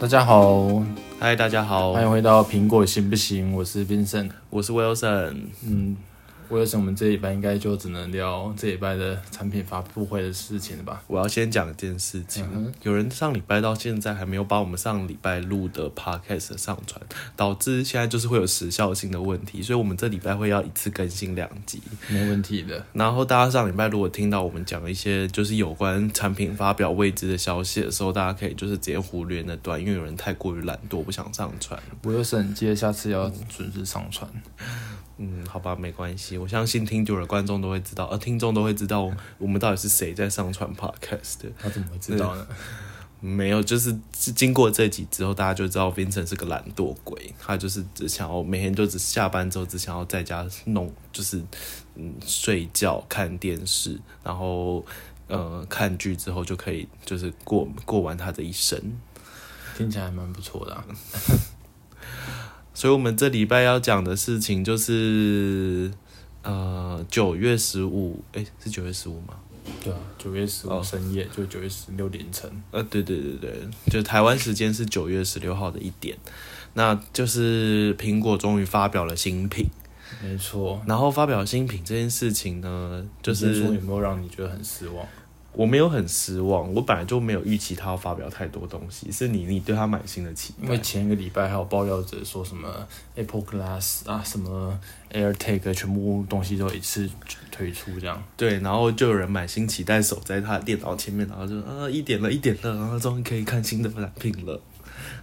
大家好，嗨，大家好，欢迎回到苹果行不行？我是 Vincent，我是 Wilson。嗯，威尔森，我们这一拜应该就只能聊这一拜的产品发布会的事情了吧？我要先讲一件事情，嗯有人上礼拜到现在还没有把我们上礼拜录的 podcast 上传，导致现在就是会有时效性的问题，所以我们这礼拜会要一次更新两集。没问题的。然后大家上礼拜如果听到我们讲一些就是有关产品发表未知的消息的时候，大家可以就是直接忽略那段，因为有人太过于懒惰不想上传。威尔森，记得下次要准时上传。嗯，好吧，没关系，我相信听久了观众都会知道，呃，听众都会知道我们到底是谁在上传 podcast 的。他怎么会知道呢？没有，就是是经过这集之后，大家就知道 Vincent 是个懒惰鬼，他就是只想要每天就只下班之后只想要在家弄，就是嗯睡觉、看电视，然后呃看剧之后就可以就是过过完他的一生。听起来还蛮不错的、啊。所以，我们这礼拜要讲的事情就是呃九月十五，诶，是九月十五吗？对啊，九月十五哦深夜，就九月十六凌晨。呃，对对对对，就台湾时间是九月十六号的一点，那就是苹果终于发表了新品。没错，然后发表新品这件事情呢，就是有没有让你觉得很失望？我没有很失望，我本来就没有预期他要发表太多东西，是你你对他满心的期待。因为前一个礼拜还有爆料者说什么 Apple Glass 啊，什么 AirTag 全部东西都一次推出这样。对，然后就有人满心期待守在他的电脑前面，然后就啊一点了，一点了，然后终于可以看新的产品了。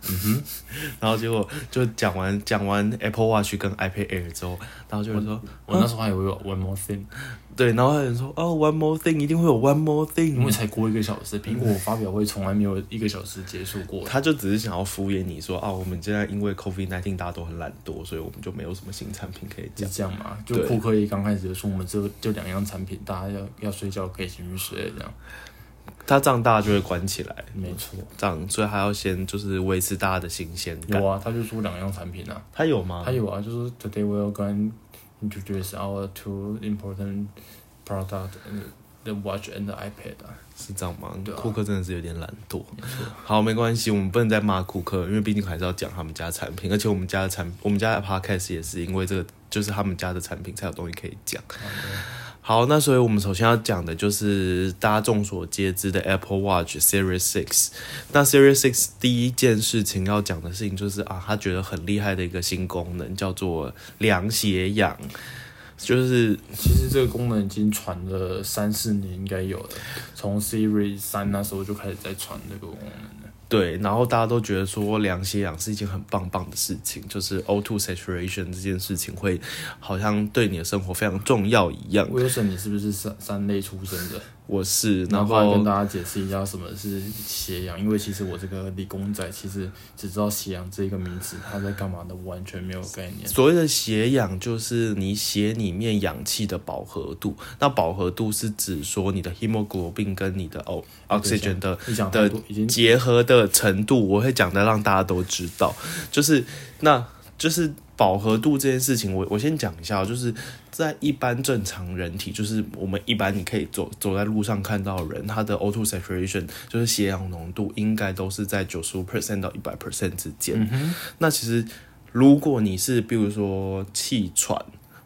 嗯哼，然后结果就讲完讲完 Apple Watch 跟 iPad Air 之后，然后就有人说，我那时候还以为有 One More Thing，对，然后还有人说哦，One more thing，一定会有 One more thing 因为。才过一个小时，苹果发表会从来没有一个小时结束过。他就只是想要敷衍你说啊，我们现在因为 COVID 1 9大家都很懒惰，所以我们就没有什么新产品可以讲。是这样嘛？就对库克一刚开始就说我们就就两样产品，大家要要睡觉可以继续睡这样。他这样大家就会关起来，没错，这样，所以还要先就是维持大家的新鲜感。有啊，他就出两样产品啊，他有吗？他有啊，就是 Today we're going to introduce our two important product, the watch and the iPad 啊。是这样吗？对啊库克真的是有点懒惰。好，没关系，我们不能再骂库克，因为毕竟还是要讲他们家的产品，而且我们家的产，我们家的 podcast 也是因为这个，就是他们家的产品才有东西可以讲。好，那所以我们首先要讲的就是大家众所皆知的 Apple Watch Series Six。那 Series Six 第一件事情要讲的事情就是啊，他觉得很厉害的一个新功能叫做量血氧，就是其实这个功能已经传了三四年，应该有了。从 Series 三那时候就开始在传这个功能。对，然后大家都觉得说量血氧是一件很棒棒的事情，就是 O2 saturation 这件事情会好像对你的生活非常重要一样。Wilson，你是不是三三类出身的？我是，然然后后来跟大家解释一下什么是血氧，因为其实我这个理工仔其实只知道血氧这个名词，它在干嘛的完全没有概念。所谓的血氧就是你血里面氧气的饱和度，那饱和度是指说你的 hemoglobin 跟你的哦 oxygen 的的结合的程度，我会讲的让大家都知道，就是那就是饱和度这件事情，我我先讲一下哦，就是在一般正常人体，就是我们一般你可以走走在路上看到的人，他的 O2 saturation 就是血氧浓度应该都是在九十五 percent 到一百 percent 之间。那其实如果你是比如说气喘。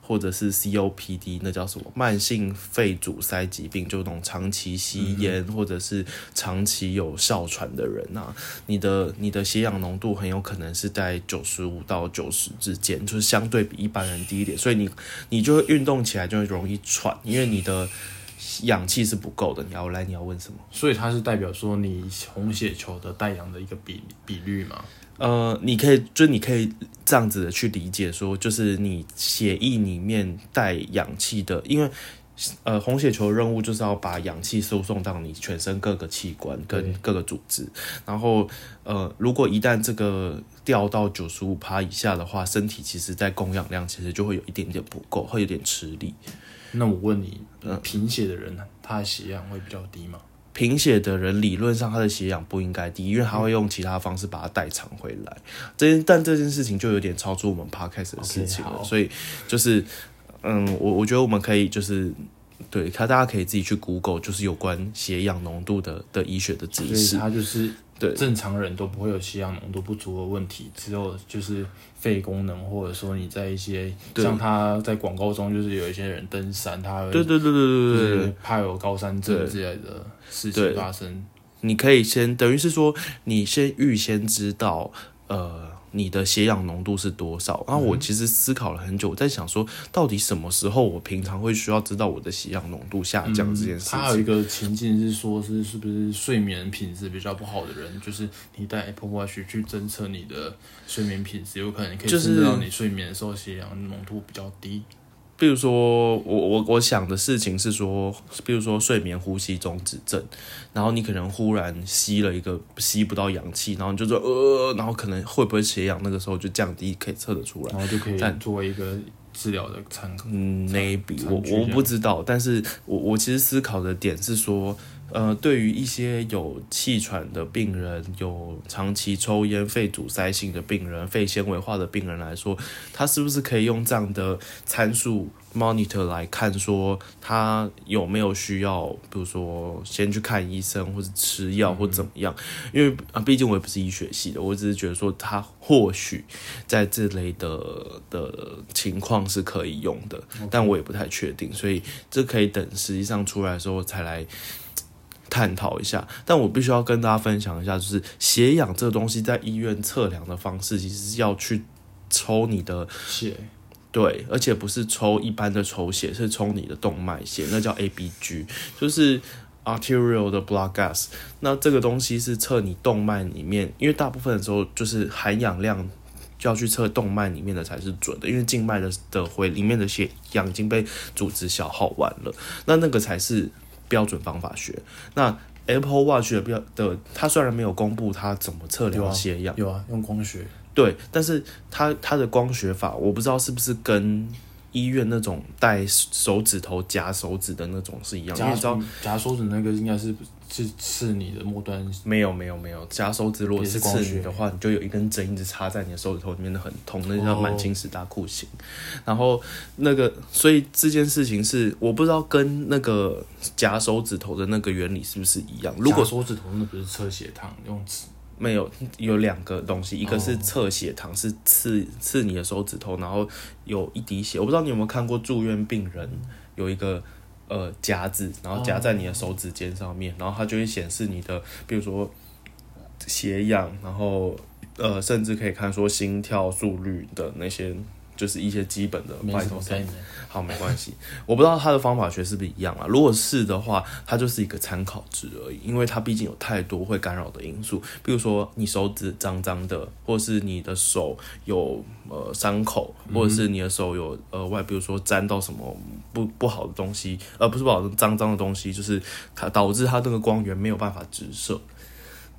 或者是 COPD，那叫什么慢性肺阻塞疾病，就那种长期吸烟、或者是长期有哮喘的人啊，你的你的血氧浓度很有可能是在九十五到九十之间，就是相对比一般人低一点，所以你你就会运动起来就会容易喘，因为你的氧气是不够的。你要来，你要问什么？所以它是代表说你红血球的带氧的一个比比率嘛？呃，你可以，就你可以这样子的去理解说，就是你血液里面带氧气的，因为呃红血球的任务就是要把氧气输送到你全身各个器官跟各个组织，然后呃，如果一旦这个掉到九十五趴以下的话，身体其实在供氧量其实就会有一点点不够，会有点吃力。那我问你，贫血的人他的血氧会比较低吗？贫血的人理论上他的血氧不应该低，因为他会用其他方式把它代偿回来。这件但这件事情就有点超出我们 podcast 的事情了所以就是嗯，我我觉得我们可以就是对，他大家可以自己去 Google，就是有关血氧浓度的的医学的知识。它就是对。正常人都不会有吸氧浓度不足的问题，只有就是肺功能，或者说你在一些像他在广告中就是有一些人登山，他会对对对对对怕有高山症之类的事对。情发生。你可以先等于是说，你先预先知道，呃，你的血氧浓度是多少。然后我其实思考了很久，我在想说，到底什么时候我平常会需要知道我的血氧浓度下降这件事情？它还有一个情境是说，是是不是睡眠品质比较不好的人，就是你带 Apple Watch 去侦测你的睡眠品质，有可能可以就是侦测到你睡眠的时候血氧浓度比较低。比如说，我我我想的事情是说，比如说睡眠呼吸中止症，然后你可能忽然吸了一个吸不到氧气，然后你就说呃，然后可能会不会血氧那个时候就降低，可以测得出来。然后就可以但作为一个治疗的参考。嗯，maybe 我我不知道，但是我我其实思考的点是说，呃，对于一些有气喘的病人、有长期抽烟、肺阻塞性的病人、肺纤维化的病人来说，他是不是可以用这样的参数 monitor 来看，说他有没有需要，比如说先去看医生，或者吃药，或怎么样？因为啊，毕竟我也不是医学系的，我只是觉得说他或许在这类的的情况是可以用的，但我也不太确定，所以这可以等实际上出来的时候才来。探讨一下，但我必须要跟大家分享一下，就是血氧这个东西在医院测量的方式，其实是要去抽你的血。对，而且不是抽一般的抽血，是抽你的动脉血，那叫 ABG，就是 arterial 的 blood gas。那这个东西是测你动脉里面，因为大部分的时候就是含氧量就要去测动脉里面的才是准的，因为静脉的的回里面的血氧已经被组织消耗完了，那那个才是标准方法学。那 Apple Watch 的标的，它虽然没有公布它怎么测量血氧，有啊，用光学对，但是它它的光学法，我不知道是不是跟医院那种戴手指头夹手指的那种是一样，因为夹你知道夹手指那个应该是是是你的末端没有没有没有夹手指，如果是刺你的话，你就有一根针一直插在你的手指头里面，的很痛，那叫哦满清十大酷刑。然后那个，所以这件事情是我不知道跟那个夹手指头的那个原理是不是一样。如果手指头那不是测血糖，用指没有，有两个东西，一个是哦测血糖，是刺刺你的手指头，然后有一滴血。我不知道你有没有看过住院病人有一个呃夹子，然后夹在你的手指尖上面，然后它就会显示你的，比如说血氧，然后呃甚至可以看说心跳速率的那些，就是一些基本的没 vital 什么 sign 概念。好，没关系，我不知道他的方法学是不是一样啊。如果是的话，它就是一个参考值而已，因为它毕竟有太多会干扰的因素，比如说你手指脏脏的，或是你的手有呃伤口，或者是你的手有额外，比如说沾到什么不不好的东西，呃，不是不好的脏脏的东西，就是它导致它那个光源没有办法直射。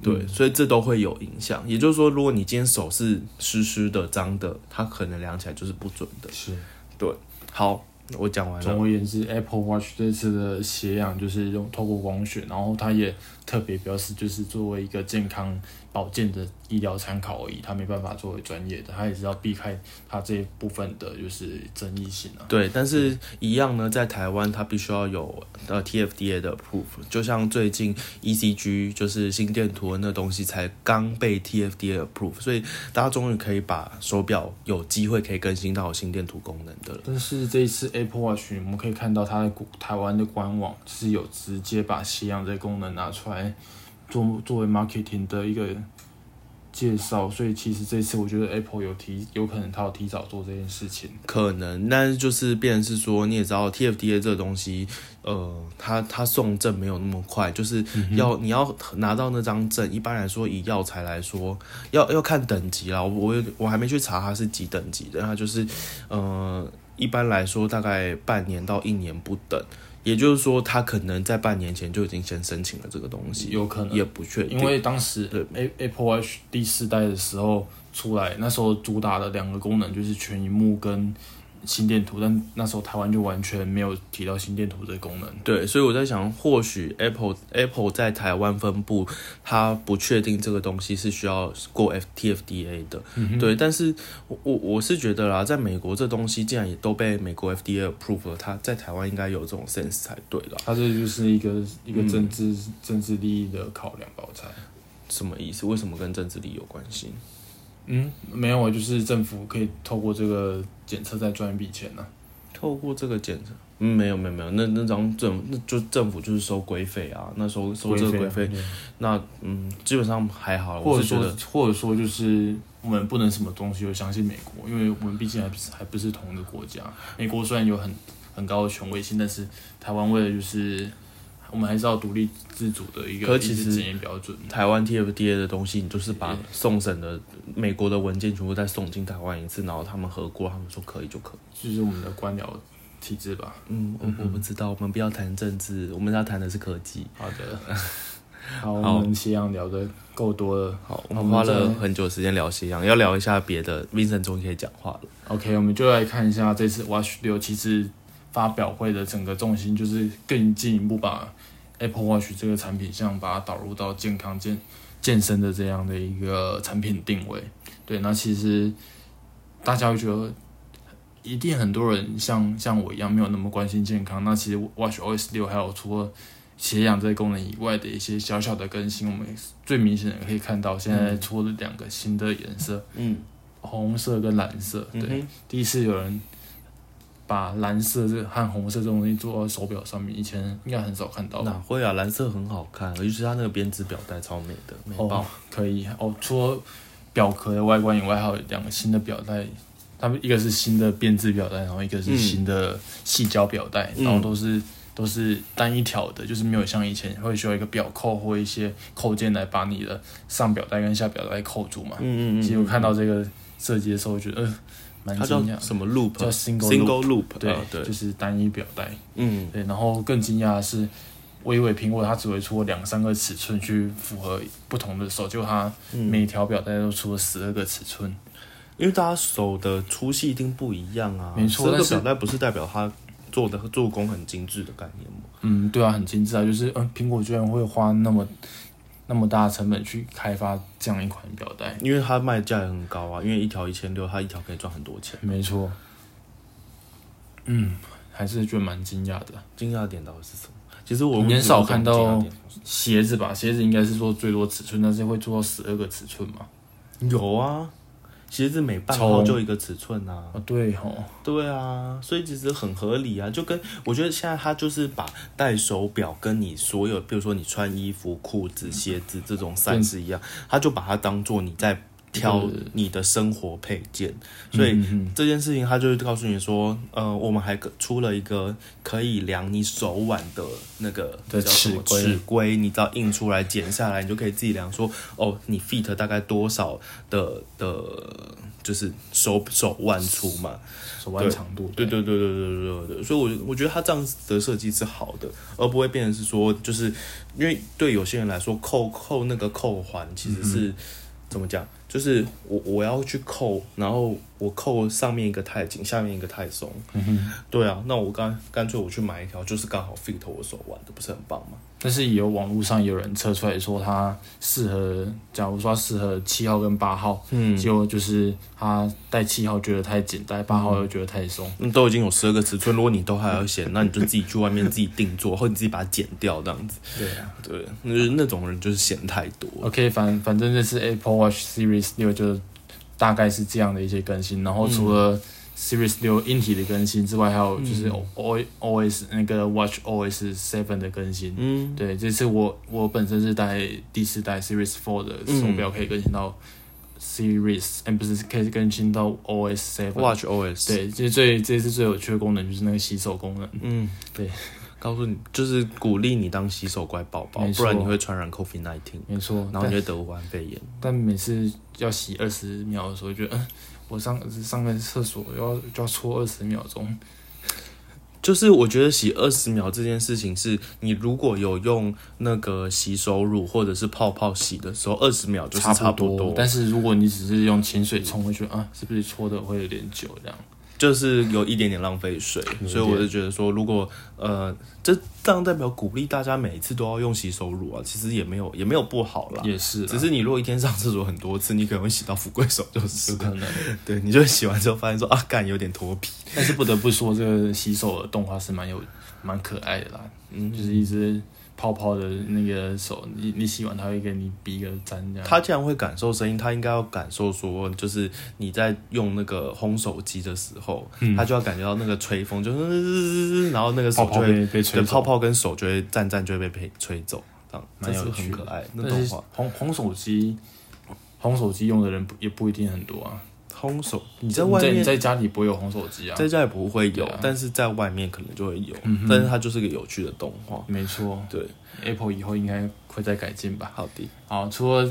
对，所以这都会有影响。也就是说，如果你今天手是湿湿的、脏的，它可能量起来就是不准的。是，对好，我讲完了。总而言之，Apple Watch 这次的血氧就是用透过光学，然后它也特别表示，就是作为一个健康保健的医疗参考而已，他没办法作为专业的，他也是要避开他这一部分的就是争议性啊。对，但是一样呢，在台湾它必须要有呃 TFDA 的 proof，就像最近 ECG 就是心电图的那东西才刚被 TFDA approve，所以大家终于可以把手表有机会可以更新到心电图功能的了。但是这一次 Apple Watch，我们可以看到它的国台湾的官网是有直接把血氧这个功能拿出来做作为 marketing 的一个介绍，所以其实这次我觉得 Apple 有提，有可能它有提早做这件事情。可能，但是就是变成是说，你也知道 TFDA 这个东西，呃，它它送证没有那么快，就是要、你要拿到那张证，一般来说以药材来说，要要看等级啦。我我我还没去查它是几等级的，它就是呃，一般来说大概半年到一年不等。也就是说，他可能在半年前就已经先申请了这个东西，有可能。也不确定，因为当时对。A Apple Watch 第四代的时候出来，那时候主打的两个功能就是全荧幕跟心电图，但那时候台湾就完全没有提到心电图这个功能。对，所以我在想，或许 Apple Apple 在台湾分部，它不确定这个东西是需要过 F T F D A 的。嗯对，但是我我我是觉得啦，在美国这东西既然也都被美国 F D A approve 了，它在台湾应该有这种 sense 才对啦。它这就是一个一个嗯政治、政治利益的考量吧，我猜。什么意思？为什么跟政治利益有关系？嗯，没有啊，就是政府可以透过这个检测再赚一笔钱呢、透过这个检测，嗯，没有没有没有，那那张政那就政府就是收规费啊，那收收这个规费，那嗯，基本上还好，或者说我是觉得，或者说就是我们不能什么东西都相信美国，因为我们毕竟还不是还不是同一个国家。美国虽然有很很高的权威性，但是台湾为了就是我们还是要独立自主的一个可其实标准。台湾 TFDA 的东西，你就是把送审的美国的文件全部再送进台湾一次，然后他们核过，他们说可以就可以。就是我们的官僚体制吧。嗯，我我不知道，我们不要谈政治，我们要谈的是科技。好的，好，好我们斜阳聊的够多了。好，我那们花了很久时间聊西洋，要聊一下别的。Vincent 终于可以讲话了。OK，我们就来看一下这次 Watch 六其实发表会的整个重心，就是更进一步把 Apple Watch 这个产品项把它导入到健康健健身的这样的一个产品定位。对，那其实大家会觉得，一定很多人像像我一样没有那么关心健康。那其实 Watch OS 六还有除了血氧这个功能以外的一些小小的更新，我们最明显的可以看到，现在出了两个新的颜色，嗯，红色跟蓝色。对，嗯第一次有人把蓝色这和红色这种东西做到手表上面，以前应该很少看到。哪会啊？蓝色很好看，尤其是它那个编织表带超美的，美爆哦。，可以哦。除了表壳的外观以外，还有两个新的表带，它们一个是新的编织表带，然后一个是嗯新的细胶表带，嗯然后都是都是单一条的，就是没有像以前会需要一个表扣或一些扣件来把你的上表带跟下表带扣住嘛。嗯嗯嗯。其实我看到这个设计的时候，我觉得呃蛮它讶，什么 loop？叫 single single loop。对、就，是单一表带。嗯对，然后更惊讶的是，我以为苹果它只会出两三个尺寸去符合不同的手，结果它嗯，每条表带都出了十二个尺寸。因为大家手的粗细一定不一样啊。没错但是这个表带不是代表它做的做工很精致的概念吗？嗯，对啊，很精致啊，就是嗯，苹果居然会花那么那么大的成本去开发这样一款表带。因为它卖价也很高啊，因为一条一千六，它一条可以赚很多钱。没错。嗯，还是觉得蛮惊讶的。惊讶点到底是什么？其实我很少看到鞋子吧，鞋子应该是说最多尺寸，但是会做到十二个尺寸嘛？有啊，鞋子每半从号就一个尺寸啊。啊，对吼，对啊，所以其实很合理啊，就跟我觉得现在他就是把戴手表跟你所有，比如说你穿衣服、裤子、鞋子这种 size 一样，他就把它当做你在挑你的生活配件。所以这件事情它就是告诉你说呃我们还出了一个可以量你手腕的那个尺尺规你只要印出来剪下来你就可以自己量说哦你 feet 大概多少的的就是手手腕粗嘛。手腕长度对对。对对对对对所以我我觉得他这样子的设计是好的而不会变成是说就是因为对有些人来说扣扣那个扣环其实是怎么讲就是我我要去扣，然后我扣上面一个太紧，下面一个太松，嗯哼。对啊，那我干干脆我去买一条，就是刚好 fit 我手腕的，不是很棒吗？但是也有网络上有人测出来说它适合，假如说适合七号跟八号，嗯结果就是他戴七号觉得太紧，戴八号又觉得太松。那都已经有十二个尺寸，如果你都还要嫌，那你就自己去外面自己定做，或者你自己把它剪掉这样子。对啊对，那就是那种人就是嫌太多。，OK，反反正这是 Apple Watch Series 六就大概是这样的一些更新，然后除了 Series 六硬体的更新之外，还有就是 O O S 那个 Watch OS Seven 的更新。嗯，对，这次我我本身是带第四代 Series Four 的手表，可以更新到 Series，哎、不是可以更新到 OS Seven。Watch OS，，对，其实最这次最有趣的功能就是那个洗手功能。嗯，对，告诉你就是鼓励你当洗手乖宝宝不然你会传染 COVID nineteen，没错，然后你会得武汉肺炎。但每次要洗二十秒的时候，觉得嗯，我上上个厕所要就要搓二十秒钟。就是我觉得洗二十秒这件事情，是你如果有用那个洗手乳或者是泡泡洗的时候，二十秒就是差不不多。但是如果你只是用清水冲，会觉得啊，是不是搓的会有点久这样？就是有一点点浪费水，所以我就觉得说，如果呃，这这样代表鼓励大家每一次都要用洗手乳啊，其实也没有也没有不好啦。也是，只是你如果一天上厕所很多次，你可能会洗到富贵手，就是有可能。对，你就会洗完之后发现说啊，干有点脱皮。但是不得不说，这个洗手的动画是蛮有蛮可爱的啦，嗯，就是一只泡泡的那个手，你你洗完它会给你比一个赞这样。他既然会感受声音，他应该要感受说，就是你在用那个烘手机的时候，他就要感觉到那个吹风，就是然后那个手就泡泡会被被吹走泡泡跟手就会赞赞就会被吹吹走，这样蛮有趣很可爱。那动画红红手机，红手机用的人也不一定很多啊。烘手，你你在外面你在家里不会有红手机啊？在家也不会有啊，但是在外面可能就会有，但是它就是个有趣的动画。没错对，，Apple 以后应该会再改进吧。好的，好，除了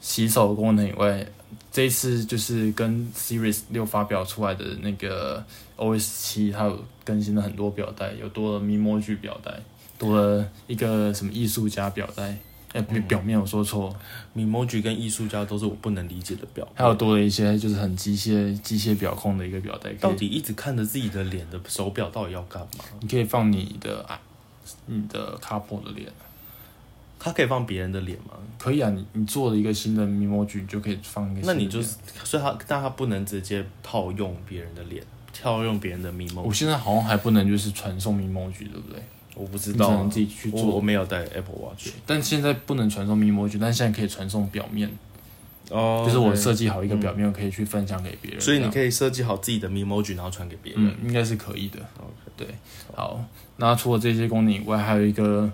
洗手功能以外，这一次就是跟 Series 六发表出来的那个 OS 七，它有更新了很多表带，有多了 Memoji 表带，多了一个什么艺术家表带，哎、表表面我说错，Memoji 跟艺术家都是我不能理解的表，还有多了一些就是很机械机械表控的一个表带，到底一直看着自己的脸的手表到底要干嘛？你可以放你的啊你的 couple 的脸。它可以放别人的脸吗？可以啊，你你做了一个新的 Memoji，你就可以放一个新的。那你就是，所以它，但它不能直接套用别人的脸，套用别人的 Memoji。我现在好像还不能就是传送 Memoji，对不对？我不知道啊，你只能自己去做我没有带 Apple Watch。但现在不能传送 Memoji，但现在可以传送表面，哦就是我设计好一个表面，可以去分享给别人。所以你，可以设计好自己的 Memoji，然后传给别人。嗯，应该是可以的。OK 对，好，那除了这些功能以外，还有一个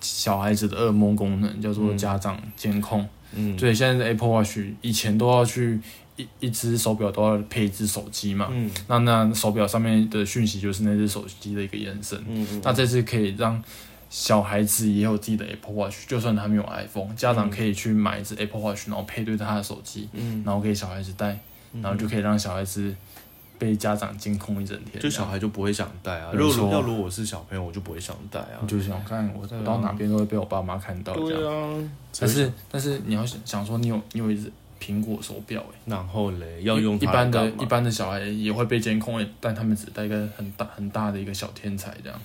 小孩子的噩梦功能，叫做家长监控。嗯，对，现在的 Apple Watch 以前都要去一一只手表都要配一只手机嘛，嗯那那手表上面的讯息就是那只手机的一个延伸。嗯嗯，那这次可以让小孩子也有自己的 Apple Watch，就算他没有 iPhone，家长可以去买一只 Apple Watch，然后配对他的手机，嗯，然后给小孩子戴，然后就可以让小孩子被家长监控一整天。就小孩就不会想戴啊。如果要如果我是小朋友，我就不会想戴啊你。就想看我我到哪边都会被我爸妈看到这样。对啊，但是但是你要想想说，你有你有一只苹果手表哎、然后嘞，要用一般的一般的小孩也会被监控，但他们只带一个很大很大的一个小天才这样。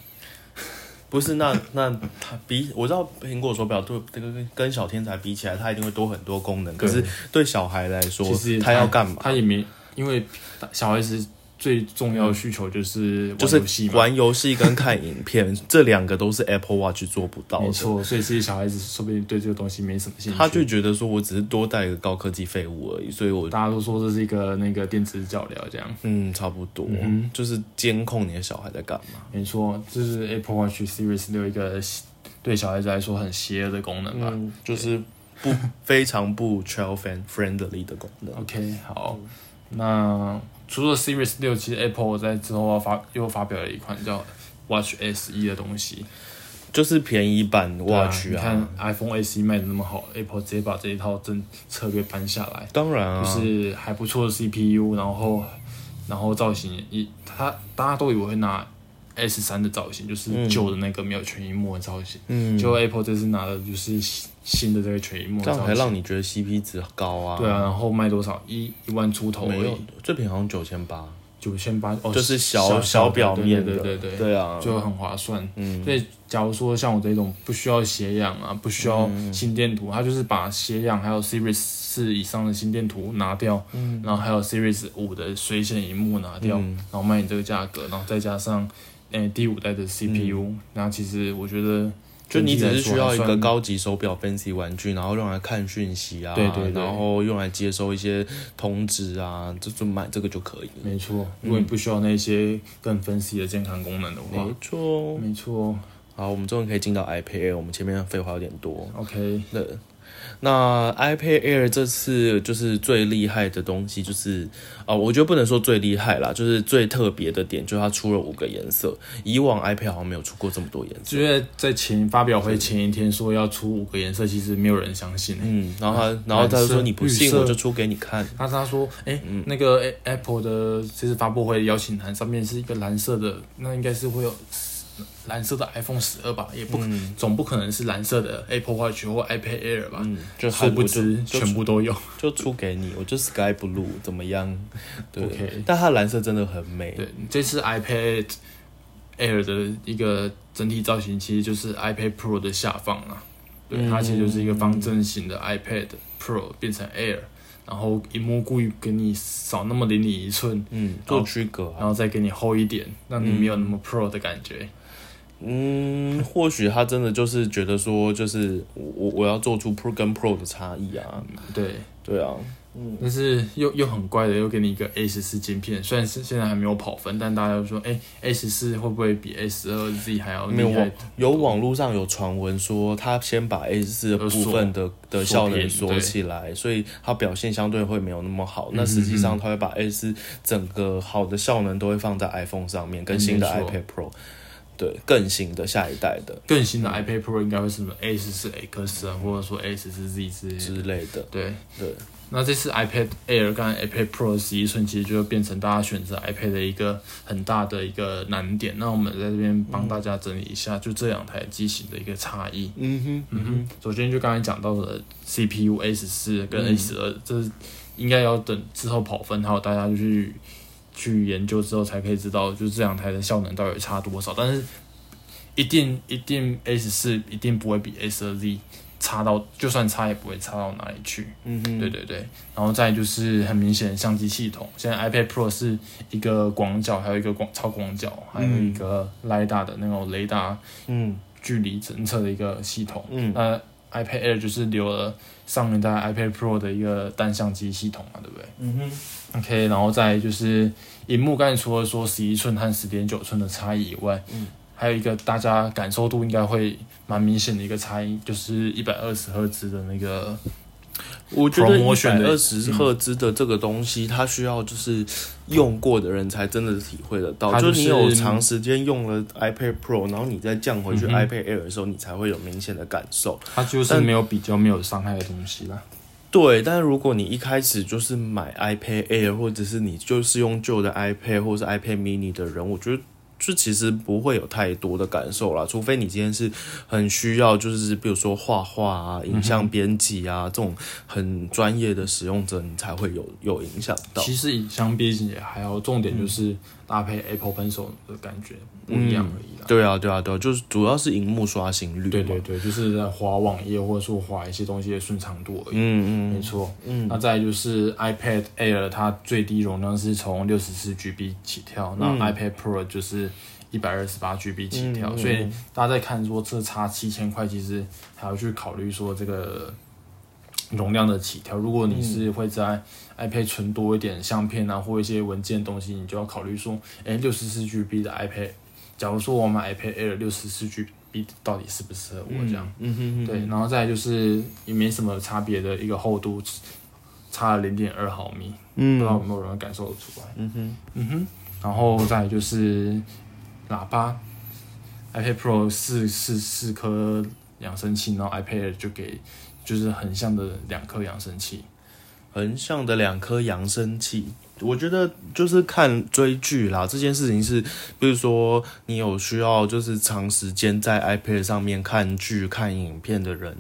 不是，那那他比我知道苹果手表对这个跟跟小天才比起来，它一定会多很多功能。可是对小孩来说其实，他要干嘛？他也没，因为小孩子最重要的需求就是就是玩游戏嘛，玩游戏跟看影片，这两个都是 Apple Watch 做不到的。没错，所以这些小孩子说不定对这个东西没什么兴趣。他就觉得说我只是多带一个高科技废物而已，所以我大家都说这是一个那个电子脚镣这样。嗯差不多，嗯就是监控你的小孩在干嘛。没错，这是 Apple Watch Series 六一个对小孩子来说很邪恶的功能吧。嗯，就是不非常不 child fan friendly 的功能。OK，好，那除了 Series 六，其实 Apple 在之后要发又发表了一款叫 Watch SE 的东西。就是便宜版对啊 Watch 你看啊，iPhone SE 卖的那么好，Apple 直接把这一套政策略搬下来。当然啊，就是还不错的 CPU，然后然后造型也，它大家都以为会拿 S 三的造型，就是旧的那个没有全荧幕的造型，嗯，就 Apple 这次拿的就是新新的这个全荧幕造型。样还让你觉得 CP 值高啊？对啊，，然后卖多少？一一万出头而没有已，最便宜好像九千八，九千八哦，就是小小小表面的，对对对对，对啊，就很划算。嗯。所以，假如说像我这种不需要斜氧啊，不需要嗯。心电图，它就是把斜氧还有 Series 四以上的心电图拿掉，嗯。然后还有 Series 五的水显荧幕拿掉，嗯。然后卖你这个价格，然后再加上诶、第五代的 CPU，、然后其实我觉得嗯就你只是需要一个高级手表 fancy 玩具，然后用来看讯息啊，对对对。然后用来接收一些通知啊，这就买这个就可以了。没错，如果你不需要那些更分析的健康功能的话，没错，没错。好，我们终于可以进到 iPad 我们前面废话有点多。，OK，那那 iPad Air 这次就是最厉害的东西，就是啊、我觉得不能说最厉害啦，就是最特别的点，就是它出了五个颜色。以往 iPad 好像没有出过这么多颜色。因为在前发表会前一天说要出五个颜色，其实没有人相信、欸。嗯，然后他，然后他就说你不信，我就出给你看。他他说，哎、那个 Apple 的其实发布会邀请函上面是一个蓝色的，那应该是会有蓝色的 iPhone 十二吧，也不可、总不可能是蓝色的 Apple Watch 或 iPad Air 吧？嗯，就殊不知全部都有。就出给你，我就 Sky Blue 怎么样？对但它蓝色真的很美。对，这次 iPad Air 的一个整体造型，其实就是 iPad Pro 的下方啊。对，嗯它其实就是一个方正型的 iPad Pro 变成 Air，然后荧幕故意给你少那么零点一寸，嗯，做区隔啊。然后再给你厚一点，让你没有那么 Pro 的感觉。嗯，或许他真的就是觉得说，就是我我我要做出 Pro 跟 Pro 的差异啊。对，对啊，但是又又很怪的，又给你一个 A 十四晶片，虽然是现在还没有跑分，但大家都说，哎、a 十四会不会比 A 十二 Z 还要没有网厉害？有网络上有传闻说，他先把 A 四的部分的的效能锁起来，所以它表现相对会没有那么好。那实际上，他会把 A 四整个好的效能都会放在 iPhone 上面，跟新的 iPad Pro，对，更新的下一代的更新的 iPad Pro 应该会是什么 A 十四 X 啊，或者说 A 十四 Z 之类的。之类的。对，对，那这次 iPad Air 跟 iPad Pro 十一寸，其实就会变成大家选择 iPad 的一个很大的一个难点。那我们在这边帮大家整理一下，就这两台机型的一个差异。嗯哼，嗯哼，首先就刚才讲到的 CPU A 十四跟嗯 A 十二，这应该要等之后跑分，还有大家就去去研究之后才可以知道，就是这两台的效能到底差多少。但是一定一定 S 四一定不会比十二 Z 差到，就算差也不会差到哪里去。嗯哼，对对对，然后再就是很明显的相机系统，现在 iPad Pro 是一个广角，还有一个广超广角，还有一个 LiDAR 的那种雷达嗯距离侦测的一个系统。嗯那 iPad Air 就是留了上一代 iPad Pro 的一个单相机系统嘛，对不对嗯哼，？OK，然后再就是荧幕，刚才除了说十一寸和十点九寸的差异以外，嗯，还有一个大家感受度应该会蛮明显的一个差异，就是一百二十赫兹的那个我觉得一 Promotion 的百二十赫兹的这个东西，它需要就是用过的人才真的体会得到。就是你有长时间用了 iPad Pro，然后你再降回去 iPad Air 的时候，你才会有明显的感受。它就是没有比较没有伤害的东西啦。对，但是如果你一开始就是买 iPad Air，或者是你就是用旧的 iPad 或是 iPad Mini 的人，我觉得就其实不会有太多的感受啦，除非你今天是很需要，就是比如说画画啊、影像编辑啊、这种很专业的使用者，你才会有有影响到。其实影像编辑，还有重点就是搭配 Apple Pencil 的感觉不一样而已啦。对啊，对啊，对啊，就是主要是荧幕刷新率嘛。对对对，就是在滑网页或者说滑一些东西的顺畅度而已。嗯嗯没错，嗯，那再就是 iPad Air，它最低容量是从六十四 GB 起跳，那 iPad Pro 就是一百二十八 GB 起跳，所以大家在看说这差七千块，其实还要去考虑说这个容量的起跳。如果你是会在 iPad 存多一点相片啊，或一些文件东西，你就要考虑说，哎，六十四 GB 的 iPad，假如说我买 iPad Air 六十四 GB，到底适不适合我这样？嗯哼哼，对，然后再来就是也没什么差别的一个厚度，差了零点二毫米，不知道有嗯没有人感受得出来？嗯哼，嗯哼，然后再来就是喇叭，iPad Pro 四四四颗扬声器，然后 iPad Air 就给就是横向的两颗扬声器。横向的两颗扬声器，我觉得就是看追剧啦，这件事情是，比如说你有需要就是长时间在 iPad 上面看剧、看影片的人，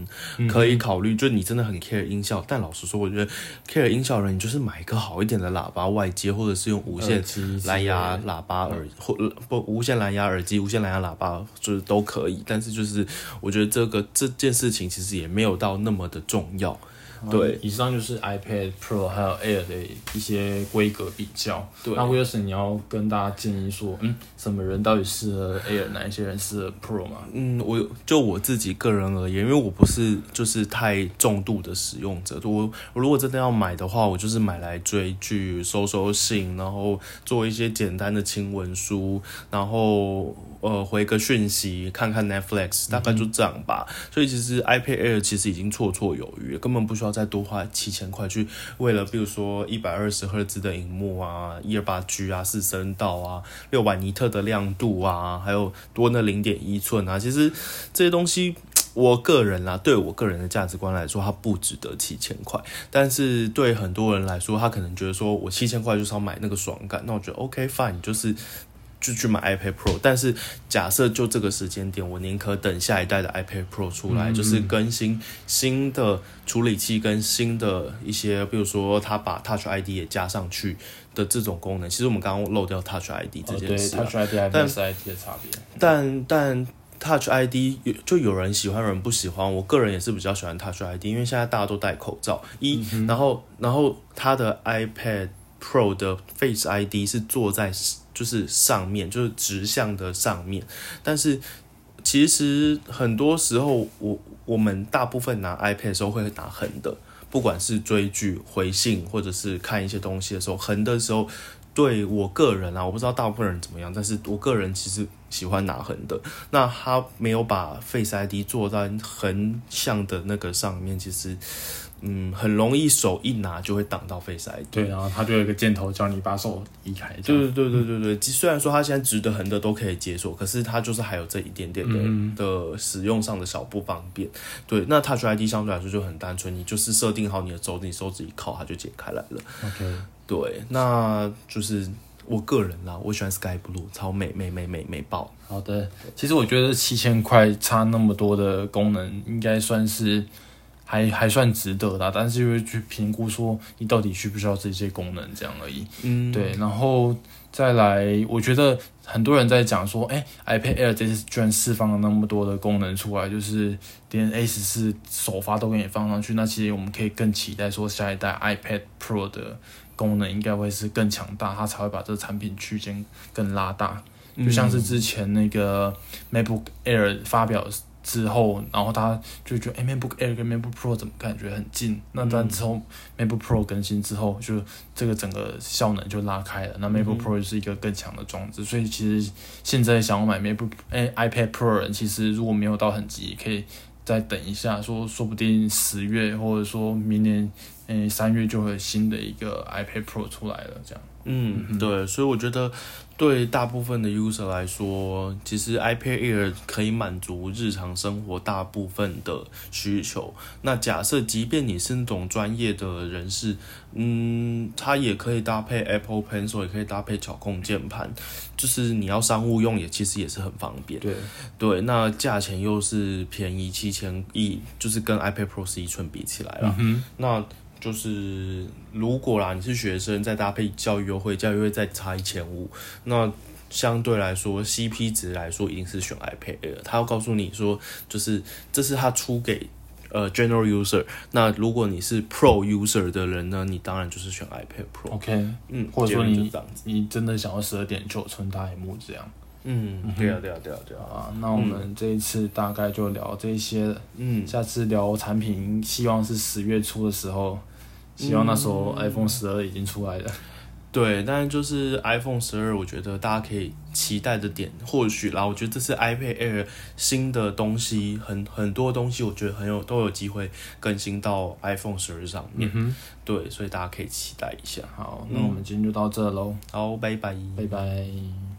可以考虑，就你真的很 care 音效，但老实说，我觉得 care 音效的人，你就是买一个好一点的喇叭外接，或者是用无线蓝牙喇叭耳或不无线蓝牙耳机、无线蓝牙喇叭就是都可以，但是就是我觉得这个这件事情其实也没有到那么的重要。对，以上就是 iPad Pro 还有 Air 的一些规格比较。对那 Wilson，你要跟大家建议说，嗯，什么人到底适合 Air，哪一些人适合 Pro 吗？嗯，我就我自己个人而言，因为我不是就是太重度的使用者，我我如果真的要买的话，我就是买来追剧、收收信，然后做一些简单的轻文书，然后呃回个讯息，看看 Netflix，大概就这样吧。所以其实 iPad Air 其实已经绰绰有余，根本不需要再多花七千块去为了比如说一百二十赫兹的荧幕啊、一二八 G 啊、四声道啊、六百尼特的亮度啊，还有多那零点一寸啊，其实这些东西。我个人啦，对我个人的价值观来说，它不值得七千块。但是对很多人来说，他可能觉得说我七千块就是要买那个爽感。那我觉得 OK fine，就是就去买 iPad Pro。但是假设就这个时间点，我宁可等下一代的 iPad Pro 出来，就是更新新的处理器跟新的一些，比如说它把 Touch ID 也加上去的这种功能。其实我们刚刚漏掉 Touch ID 这件事、哦、，Touch ID 和 Face ID 的差别。但但 Touch ID 有就有人喜欢，有人不喜欢。我个人也是比较喜欢 Touch ID，因为现在大家都戴口罩。一，然后然后它的 iPad Pro 的 Face ID 是坐在就是上面，就是直向的上面。但是其实很多时候，我我们大部分拿 iPad 的时候会拿横的，不管是追剧、回信或者是看一些东西的时候，横的时候。对我个人啊，我不知道大部分人怎么样，但是我个人其实喜欢拿横的。那他没有把 Face ID 做在横向的那个上面，其实嗯，很容易手一拿就会挡到 Face ID。对，然后它就有一个箭头叫你把手移开。对对对对对对。虽然说它现在直的横的都可以解锁，可是它就是还有这一点点的的使用上的小不方便。对，那 Touch ID 相对来说就很单纯，你就是设定好你的手指，你手指一靠，它就解开来了。OK。对，那就是我个人啦，我喜欢 Sky Blue，超美美美美美爆。好的，其实我觉得七千块差那么多的功能，应该算是还还算值得的，但是就会去评估说你到底需不需要这些功能这样而已。嗯，对，然后再来，我觉得很多人在讲说，哎，iPad Air 这次居然释放了那么多的功能出来，就是连 A 十四首发都给你放上去，那其实我们可以更期待说下一代 iPad Pro 的。功能应该会是更强大，它才会把这个产品区间更拉大。就像是之前那个 MacBook Air 发表之后，然后他就觉得，哎，MacBook Air 跟 MacBook Pro 怎么感觉很近？那但之后 MacBook Pro 更新之后，就这个整个效能就拉开了。那 MacBook Pro 是一个更强的装置，所以其实现在想要买 MacBook 哎 iPad Pro 人，其实如果没有到很急，可以再等一下，说说不定十月或者说明年。诶，三月就会新的一个 iPad Pro 出来了，这样。嗯，对，所以我觉得对大部分的 user 来说，其实 iPad Air 可以满足日常生活大部分的需求。那假设即便你是那种专业的人士，嗯，它也可以搭配 Apple Pencil，也可以搭配巧控键盘，就是你要商务用也其实也是很方便。对对，那价钱又是便宜七千一，就是跟 iPad Pro 十一寸比起来了，那。就是如果啦，你是学生，再搭配教育优惠，教育优惠再差一千五，那相对来说 CP 值来说，一定是选 iPad Air。他要告诉你说，就是这是他出给呃 General User。那如果你是 Pro User 的人呢，你当然就是选 iPad Pro。OK，嗯，或者说你你真的想要十二点九寸大屏幕这样。嗯，对啊，对啊，对啊，对啊。那我们这一次大概就聊这些，嗯，下次聊产品，希望是十月初的时候。希望那时候 iPhone 十二已经出来了。对，但是就是 iPhone 十二，我觉得大家可以期待的点，或许啦，我觉得这是 iPad Air 新的东西，很很多东西，我觉得很有都有机会更新到 iPhone 十二上面。对，所以大家可以期待一下。好，那我们今天就到这喽。好，拜拜，拜拜。